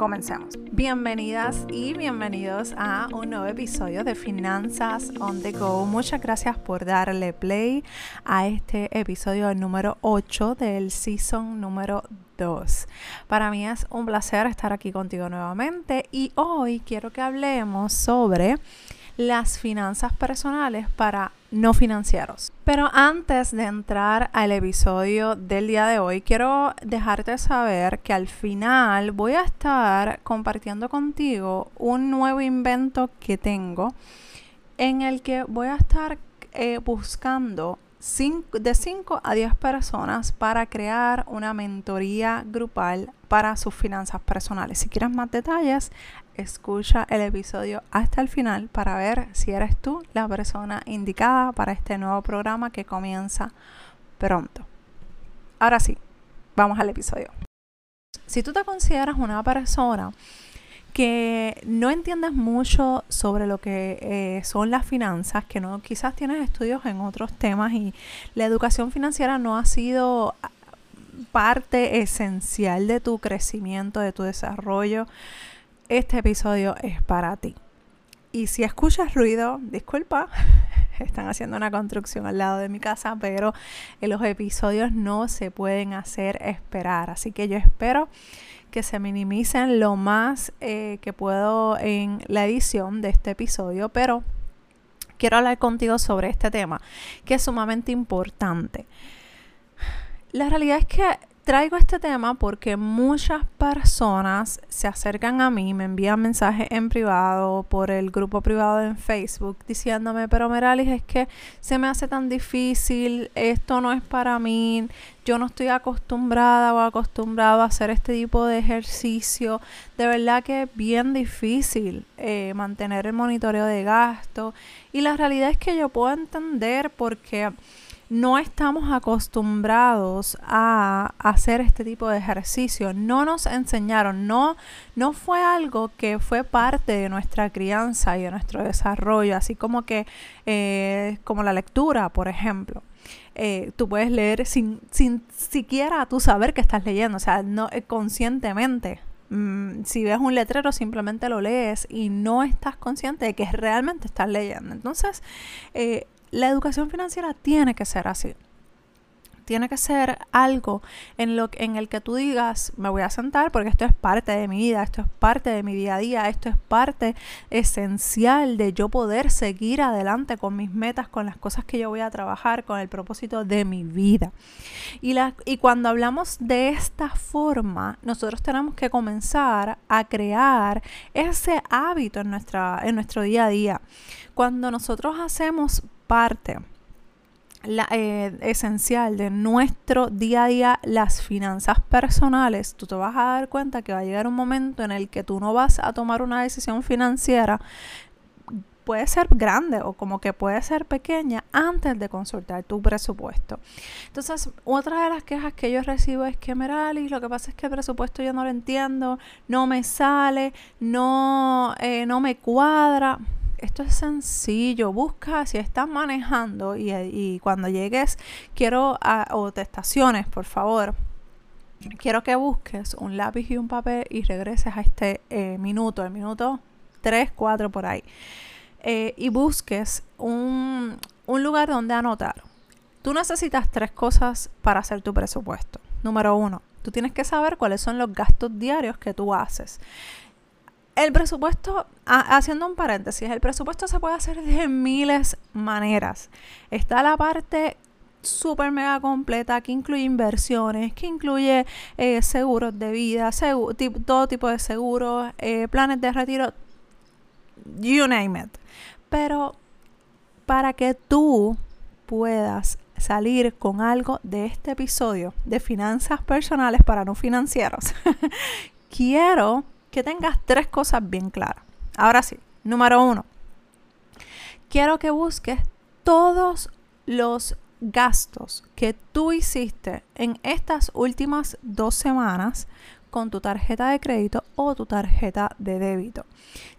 Comencemos. Bienvenidas y bienvenidos a un nuevo episodio de Finanzas on the Go. Muchas gracias por darle play a este episodio número 8 del season número 2. Para mí es un placer estar aquí contigo nuevamente y hoy quiero que hablemos sobre las finanzas personales para no financieros. Pero antes de entrar al episodio del día de hoy, quiero dejarte saber que al final voy a estar compartiendo contigo un nuevo invento que tengo en el que voy a estar eh, buscando de 5 a 10 personas para crear una mentoría grupal para sus finanzas personales. Si quieres más detalles, escucha el episodio hasta el final para ver si eres tú la persona indicada para este nuevo programa que comienza pronto. Ahora sí, vamos al episodio. Si tú te consideras una persona que no entiendes mucho sobre lo que eh, son las finanzas, que no quizás tienes estudios en otros temas y la educación financiera no ha sido parte esencial de tu crecimiento, de tu desarrollo, este episodio es para ti. Y si escuchas ruido, disculpa, están haciendo una construcción al lado de mi casa, pero los episodios no se pueden hacer esperar. Así que yo espero que se minimicen lo más eh, que puedo en la edición de este episodio, pero quiero hablar contigo sobre este tema, que es sumamente importante. La realidad es que traigo este tema porque muchas personas se acercan a mí, me envían mensajes en privado por el grupo privado en Facebook diciéndome, pero Meralis, es que se me hace tan difícil, esto no es para mí, yo no estoy acostumbrada o acostumbrado a hacer este tipo de ejercicio. De verdad que es bien difícil eh, mantener el monitoreo de gasto y la realidad es que yo puedo entender porque no estamos acostumbrados a hacer este tipo de ejercicio. No nos enseñaron, no, no fue algo que fue parte de nuestra crianza y de nuestro desarrollo, así como que, eh, como la lectura, por ejemplo. Eh, tú puedes leer sin, sin siquiera tú saber que estás leyendo, o sea, no eh, conscientemente. Mm, si ves un letrero, simplemente lo lees y no estás consciente de que realmente estás leyendo. Entonces, la educación financiera tiene que ser así. Tiene que ser algo en, lo, en el que tú digas, me voy a sentar porque esto es parte de mi vida, esto es parte de mi día a día, esto es parte esencial de yo poder seguir adelante con mis metas, con las cosas que yo voy a trabajar, con el propósito de mi vida. Y, la, y cuando hablamos de esta forma, nosotros tenemos que comenzar a crear ese hábito en, nuestra, en nuestro día a día. Cuando nosotros hacemos parte la, eh, esencial de nuestro día a día, las finanzas personales, tú te vas a dar cuenta que va a llegar un momento en el que tú no vas a tomar una decisión financiera puede ser grande o como que puede ser pequeña antes de consultar tu presupuesto. Entonces, otra de las quejas que yo recibo es que, Merali, lo que pasa es que el presupuesto yo no lo entiendo, no me sale, no, eh, no me cuadra esto es sencillo. Busca si estás manejando y, cuando llegues, quiero, a, o te estaciones, por favor. Quiero que busques un lápiz y un papel y regreses a este eh, minuto, el minuto 3, 4 por ahí. Eh, y busques un, un lugar donde anotar. Tú necesitas tres cosas para hacer tu presupuesto. Número uno, tú tienes que saber cuáles son los gastos diarios que tú haces. El presupuesto, haciendo un paréntesis, el presupuesto se puede hacer de miles maneras. Está la parte súper mega completa que incluye inversiones, que incluye eh, seguros de vida, todo tipo de seguros, eh, planes de retiro, you name it. Pero para que tú puedas salir con algo de este episodio de finanzas personales para no financieros, quiero que tengas tres cosas bien claras. Ahora sí, número uno, quiero que busques todos los gastos que tú hiciste en estas últimas dos semanas con tu tarjeta de crédito o tu tarjeta de débito.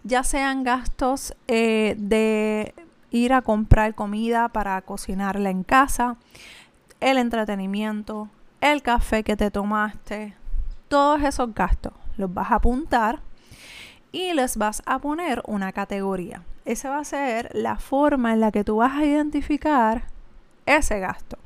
Ya sean gastos eh, de ir a comprar comida para cocinarla en casa, el entretenimiento, el café que te tomaste, todos esos gastos los vas a apuntar y les vas a poner una categoría. Esa va a ser la forma en la que tú vas a identificar ese gasto.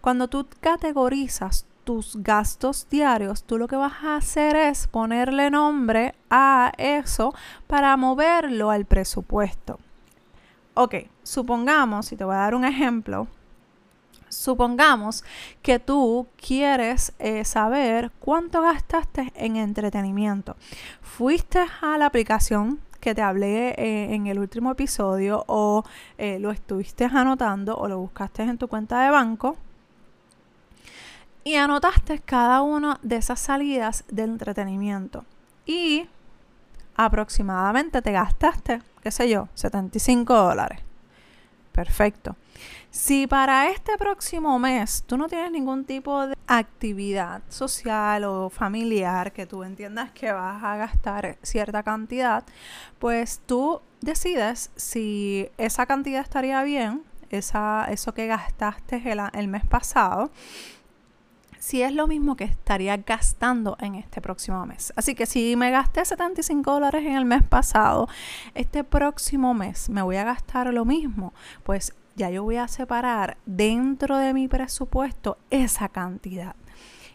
Cuando tú categorizas tus gastos diarios, tú lo que vas a hacer es ponerle nombre a eso para moverlo al presupuesto. Ok, supongamos, y te voy a dar un ejemplo, supongamos que tú quieres eh, saber cuánto gastaste en entretenimiento. Fuiste a la aplicación que te hablé eh, en el último episodio o eh, lo estuviste anotando o lo buscaste en tu cuenta de banco y anotaste cada una de esas salidas de entretenimiento y aproximadamente te gastaste, qué sé yo, 75 dólares. Perfecto. Si para este próximo mes tú no tienes ningún tipo de actividad social o familiar que tú entiendas que vas a gastar cierta cantidad, pues tú decides si esa cantidad estaría bien, esa, eso que gastaste el, el mes pasado, si es lo mismo que estaría gastando en este próximo mes. Así que si me gasté 75 dólares en el mes pasado, este próximo mes me voy a gastar lo mismo, pues ya yo voy a separar dentro de mi presupuesto esa cantidad.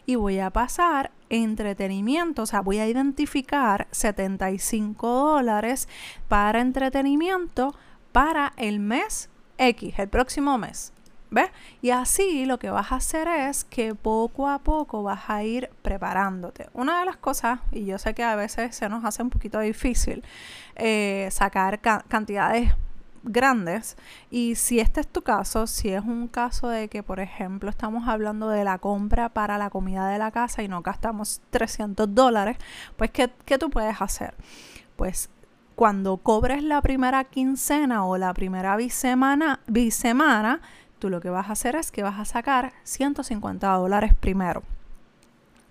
Y voy a pasar entretenimiento, o sea, voy a identificar 75 dólares para entretenimiento para el mes X, el próximo mes. ¿Ves? Y así lo que vas a hacer es que poco a poco vas a ir preparándote. Una de las cosas, y yo sé que a veces se nos hace un poquito difícil eh, sacar cantidades grandes. Y si este es tu caso, si es un caso de que, por ejemplo, estamos hablando de la compra para la comida de la casa y no gastamos 300 dólares, pues ¿qué, qué tú puedes hacer? Pues cuando cobres la primera quincena o la primera bisemana, bisemana, tú lo que vas a hacer es que vas a sacar 150 dólares primero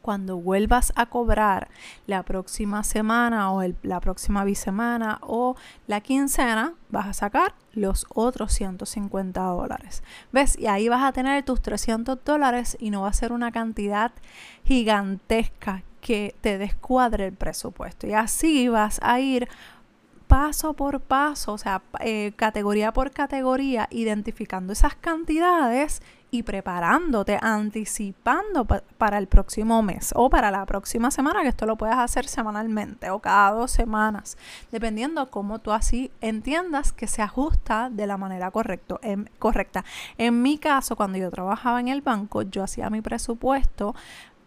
cuando vuelvas a cobrar la próxima semana o la próxima bisemana o la quincena, vas a sacar los otros 150 dólares. ¿Ves? Y ahí vas a tener tus 300 dólares y no va a ser una cantidad gigantesca que te descuadre el presupuesto. Y así vas a ir paso por paso, o sea, eh, categoría por categoría, identificando esas cantidades y preparándote, anticipando para el próximo mes o para la próxima semana, que esto lo puedes hacer semanalmente o cada dos semanas, dependiendo cómo tú así entiendas que se ajusta de la manera correcto, en, correcta. En mi caso, cuando yo trabajaba en el banco, yo hacía mi presupuesto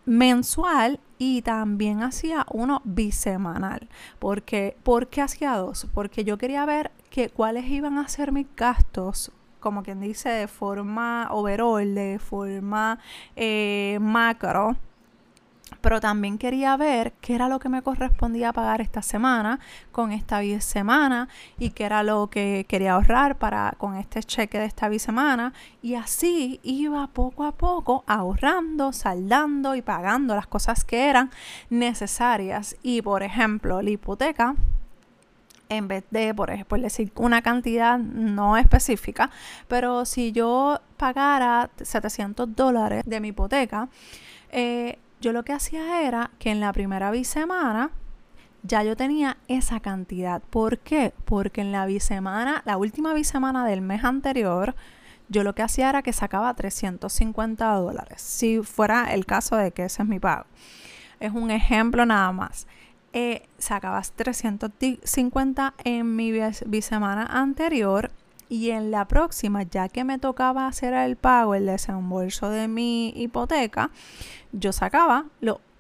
mensual y también hacía uno bisemanal. Porque, ¿Por qué hacía dos? Porque yo quería ver que, cuáles iban a ser mis gastos como quien dice, de forma overall, de forma eh, macro. Pero también quería ver qué era lo que me correspondía pagar esta semana con esta bisemana y qué era lo que quería ahorrar para con este cheque de esta bisemana. Y así iba poco a poco ahorrando, saldando y pagando las cosas que eran necesarias. Y por ejemplo, la hipoteca en vez de, por ejemplo, decir una cantidad no específica, pero si yo pagara 700 dólares de mi hipoteca, eh, yo lo que hacía era que en la primera bisemana ya yo tenía esa cantidad. ¿Por qué? Porque en la bisemana, la última bisemana del mes anterior, yo lo que hacía era que sacaba 350 dólares, si fuera el caso de que ese es mi pago. Es un ejemplo nada más eh, sacabas 350 en mi bisemana anterior y en la próxima, ya que me tocaba hacer el pago, el desembolso de mi hipoteca, yo sacaba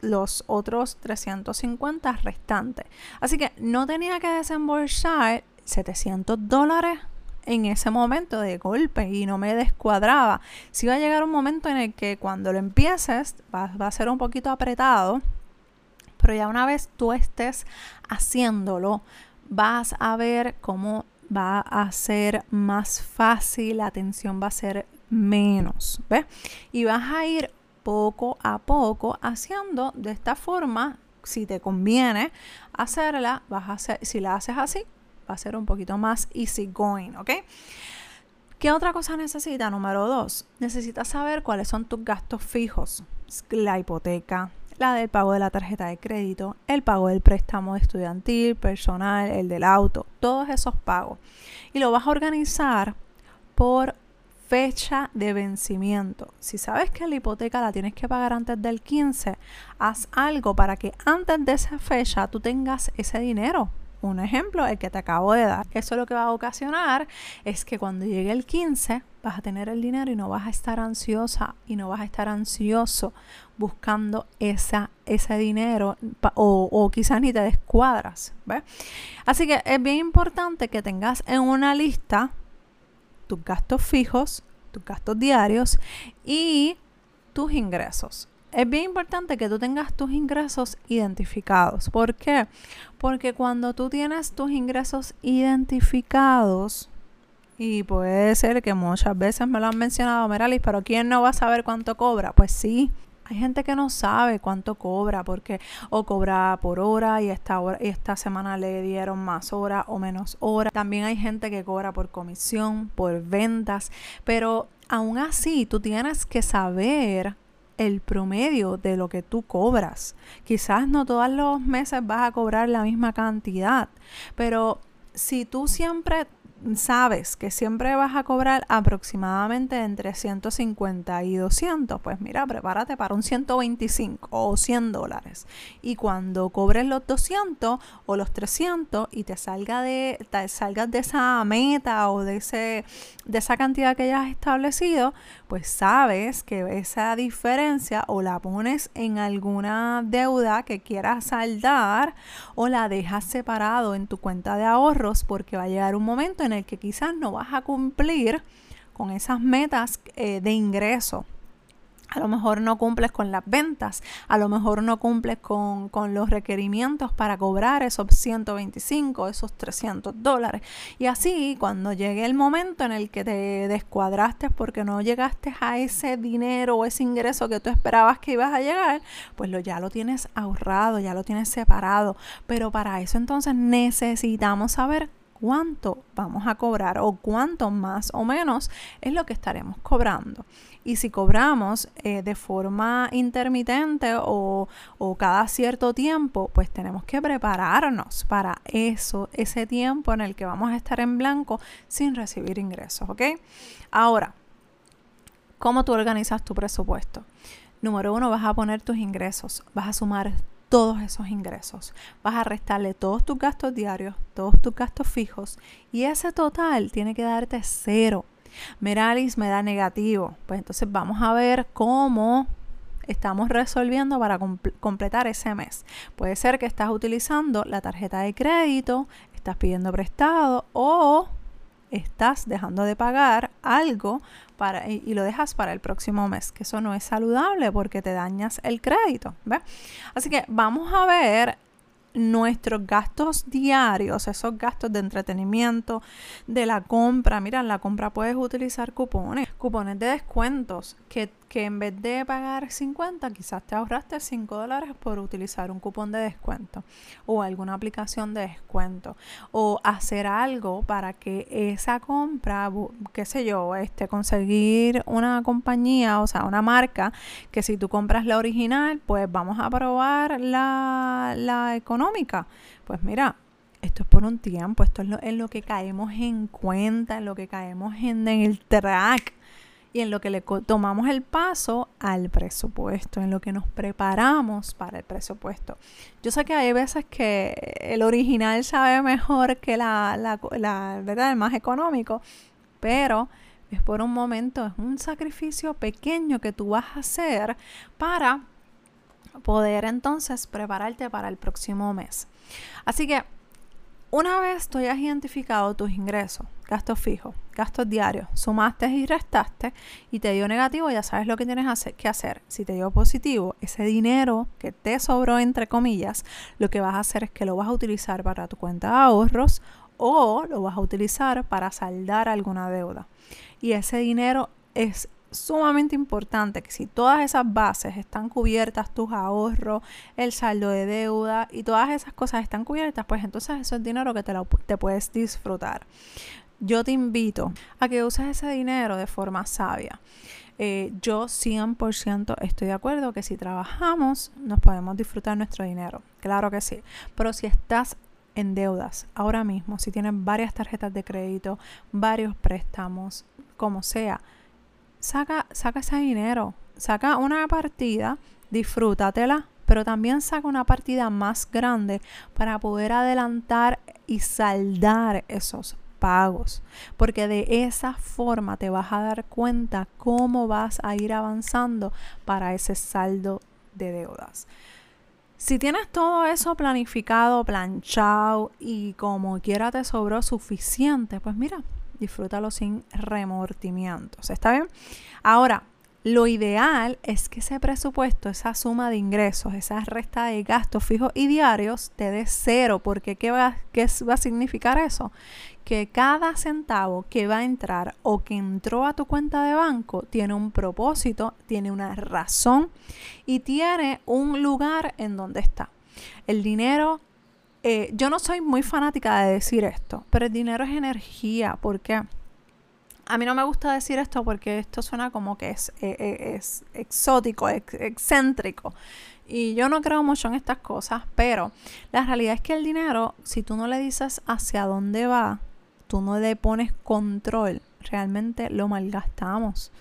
los otros 350 restantes. Así que no tenía que desembolsar 700 dólares en ese momento de golpe y no me descuadraba. Si va a llegar un momento en el que cuando lo empieces va a ser un poquito apretado pero ya una vez tú estés haciéndolo, vas a ver cómo va a ser más fácil, la atención va a ser menos, ¿ves? Y vas a ir poco a poco haciendo de esta forma, si te conviene hacerla, vas a si la haces así, va a ser un poquito más easy going, ¿ok? ¿Qué otra cosa necesita? Número dos, necesitas saber cuáles son tus gastos fijos. La hipoteca, la del pago de la tarjeta de crédito, el pago del préstamo estudiantil, personal, el del auto, todos esos pagos. Y lo vas a organizar por fecha de vencimiento. Si sabes que la hipoteca la tienes que pagar antes del 15, haz algo para que antes de esa fecha tú tengas ese dinero. Un ejemplo, el que te acabo de dar. Eso lo que va a ocasionar es que cuando llegue el 15 vas a tener el dinero y no vas a estar ansiosa y no vas a estar ansioso buscando esa, ese dinero o, o quizás ni te descuadras. Así que es bien importante que tengas en una lista tus gastos fijos, tus gastos diarios y tus ingresos. Es bien importante que tú tengas tus ingresos identificados. ¿Por qué? Porque cuando tú tienes tus ingresos identificados, y puede ser que muchas veces me lo han mencionado, Meralis, pero ¿quién no va a saber cuánto cobra? Pues sí, hay gente que no sabe cuánto cobra porque o cobra por hora y esta, hora, y esta semana le dieron más hora o menos hora. También hay gente que cobra por comisión, por ventas, pero aún así tú tienes que saber el promedio de lo que tú cobras. Quizás no todos los meses vas a cobrar la misma cantidad, pero si tú siempre sabes que siempre vas a cobrar aproximadamente entre 150 y 200, pues mira, prepárate para un 125 o 100 dólares. Y cuando cobres los 200 o los 300 y te salga de te salgas de esa meta o de ese de esa cantidad que ya has establecido, pues sabes que esa diferencia o la pones en alguna deuda que quieras saldar o la dejas separado en tu cuenta de ahorros porque va a llegar un momento en el que quizás no vas a cumplir con esas metas eh, de ingreso a lo mejor no cumples con las ventas, a lo mejor no cumples con, los requerimientos para cobrar esos 125, esos 300 dólares. Y así, cuando llegue el momento en el que te descuadraste porque no llegaste a ese dinero o ese ingreso que tú esperabas que ibas a llegar, pues lo, ya lo tienes ahorrado, ya lo tienes separado. Pero para eso entonces necesitamos saber cuánto vamos a cobrar o cuánto más o menos es lo que estaremos cobrando. Y si cobramos eh, de forma intermitente o, o, cada cierto tiempo, pues tenemos que prepararnos para eso, ese tiempo en el que vamos a estar en blanco sin recibir ingresos, ¿ok? Ahora, ¿cómo tú organizas tu presupuesto? Número uno, vas a poner tus ingresos, vas a sumar todos esos ingresos. Vas a restarle todos tus gastos diarios, todos tus gastos fijos y ese total tiene que darte cero. Meralis me da negativo. Pues entonces vamos a ver cómo estamos resolviendo para completar ese mes. Puede ser que estás utilizando la tarjeta de crédito, estás pidiendo prestado o estás dejando de pagar algo para, y, lo dejas para el próximo mes, que eso no es saludable porque te dañas el crédito. Así que vamos a ver nuestros gastos diarios, esos gastos de entretenimiento, de la compra. Mira, en la compra puedes utilizar cupones, cupones de descuentos que, que en vez de pagar 50, quizás te ahorraste 5 dólares por utilizar un cupón de descuento o alguna aplicación de descuento o hacer algo para que esa compra, qué sé yo, este, conseguir una compañía, o sea, una marca que si tú compras la original, pues vamos a probar la, la económica. Pues mira, esto es por un tiempo, esto es lo, en lo que caemos en cuenta, en lo que caemos en, en el track y en lo que le tomamos el paso al presupuesto, en lo que nos preparamos para el presupuesto. Yo sé que hay veces que el original sabe mejor que la, la, ¿verdad? el más económico, pero es por un momento, es un sacrificio pequeño que tú vas a hacer para poder entonces prepararte para el próximo mes. Así que una vez tú hayas identificado tus ingresos, gastos fijos, gastos diarios, sumaste y restaste y te dio negativo, ya sabes lo que tienes que hacer. Si te dio positivo, ese dinero que te sobró, entre comillas, lo que vas a hacer es que lo vas a utilizar para tu cuenta de ahorros o lo vas a utilizar para saldar alguna deuda. Y ese dinero es sumamente importante que si todas esas bases están cubiertas, tus ahorros, el saldo de deuda y todas esas cosas están cubiertas, pues entonces eso es dinero que te, lo, te puedes disfrutar. Yo te invito a que uses ese dinero de forma sabia. Eh, yo 100% estoy de acuerdo que si trabajamos nos podemos disfrutar nuestro dinero. Claro que sí. Pero si estás en deudas ahora mismo, si tienes varias tarjetas de crédito, varios préstamos, como sea, saca, saca ese dinero, saca una partida, disfrútatela, pero también saca una partida más grande para poder adelantar y saldar esos pagos, porque de esa forma te vas a dar cuenta cómo vas a ir avanzando para ese saldo de deudas. Si tienes todo eso planificado, planchado y como quiera te sobró suficiente, pues mira, disfrútalo sin remordimientos. ¿Está bien? Ahora, lo ideal es que ese presupuesto, esa suma de ingresos, esa resta de gastos fijos y diarios te dé cero, porque ¿qué ¿qué va a significar eso? Que cada centavo que va a entrar o que entró a tu cuenta de banco tiene un propósito, tiene una razón y tiene un lugar en donde está. El dinero eh, yo no soy muy fanática de decir esto, pero el dinero es energía. ¿Por qué? A mí no me gusta decir esto porque esto suena como que es, eh, eh, exótico, excéntrico. Y yo no creo mucho en estas cosas, pero la realidad es que el dinero, si tú no le dices hacia dónde va, tú no le pones control, realmente lo malgastamos.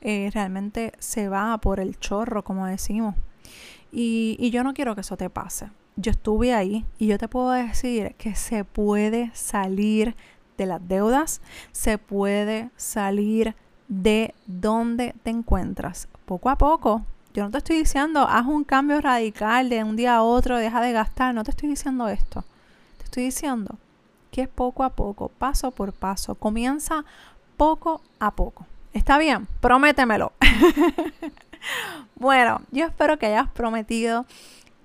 realmente se va por el chorro, como decimos. Y, y yo no quiero que eso te pase yo estuve ahí y yo te puedo decir que se puede salir de las deudas, se puede salir de donde te encuentras poco a poco. Yo no te estoy diciendo, haz un cambio radical de un día a otro, deja de gastar, no te estoy diciendo esto. Te estoy diciendo que es poco a poco, paso por paso, comienza poco a poco. ¿Está bien? Prométemelo. bueno, yo espero que hayas prometido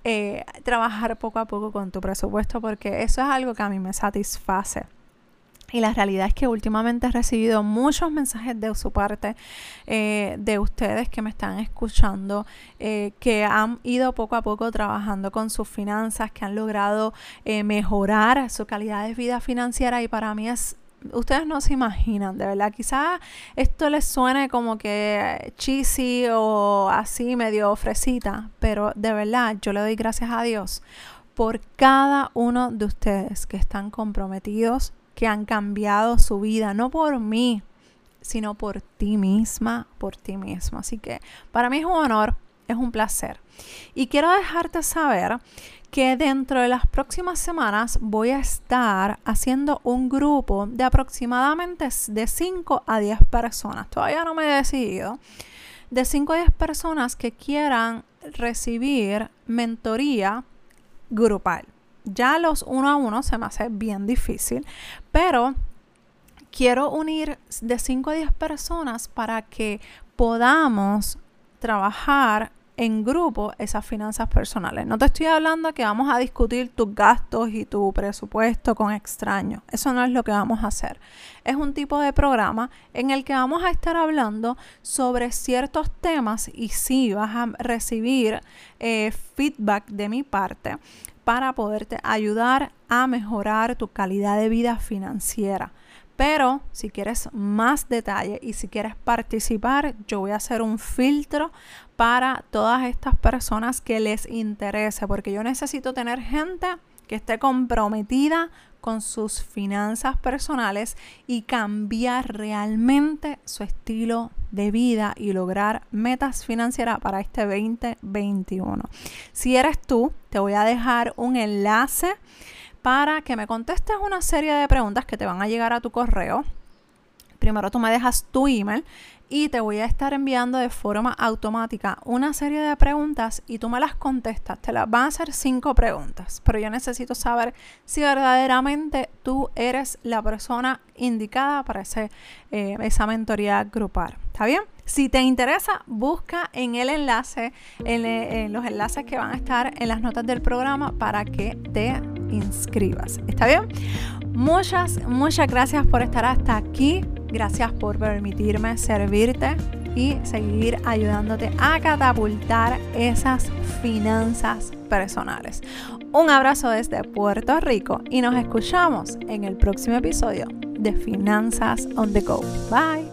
eh, trabajar poco a poco con tu presupuesto porque eso es algo que a mí me satisface. Y la realidad es que últimamente he recibido muchos mensajes de su parte, eh, de ustedes que me están escuchando, eh, que han ido poco a poco trabajando con sus finanzas, que han logrado mejorar su calidad de vida financiera y para mí es ustedes no se imaginan, de verdad. Quizás esto les suene como que cheesy o así medio fresita, pero de verdad yo le doy gracias a Dios por cada uno de ustedes que están comprometidos, que han cambiado su vida, no por mí, sino por ti misma, por ti mismo. Así que para mí es un honor, es un placer. Y quiero dejarte saber que dentro de las próximas semanas voy a estar haciendo un grupo de aproximadamente de 5 a 10 personas. Todavía no me he decidido. De 5 a 10 personas que quieran recibir mentoría grupal. Ya los uno a uno se me hace bien difícil, pero quiero unir de 5 a 10 personas para que podamos trabajar en grupo esas finanzas personales. No te estoy hablando que vamos a discutir tus gastos y tu presupuesto con extraños. Eso no es lo que vamos a hacer. Es un tipo de programa en el que vamos a estar hablando sobre ciertos temas y sí vas a recibir eh, feedback de mi parte para poderte ayudar a mejorar tu calidad de vida financiera. Pero si quieres más detalle y si quieres participar, yo voy a hacer un filtro para todas estas personas que les interese, porque yo necesito tener gente que esté comprometida con sus finanzas personales y cambiar realmente su estilo de vida y lograr metas financieras para este 2021. Si eres tú, te voy a dejar un enlace para que me contestes una serie de preguntas que te van a llegar a tu correo. Primero tú me dejas tu email y te voy a estar enviando de forma automática una serie de preguntas y tú me las contestas. Te las van a hacer cinco preguntas, pero yo necesito saber si verdaderamente tú eres la persona indicada para ese, eh, esa mentoría grupal. ¿Está bien? Si te interesa, busca en el enlace, en, en los enlaces que van a estar en las notas del programa para que te inscribas. ¿Está bien? Muchas, muchas gracias por estar hasta aquí Gracias por permitirme servirte y seguir ayudándote a catapultar esas finanzas personales. Un abrazo desde Puerto Rico y nos escuchamos en el próximo episodio de Finanzas on the Go. Bye.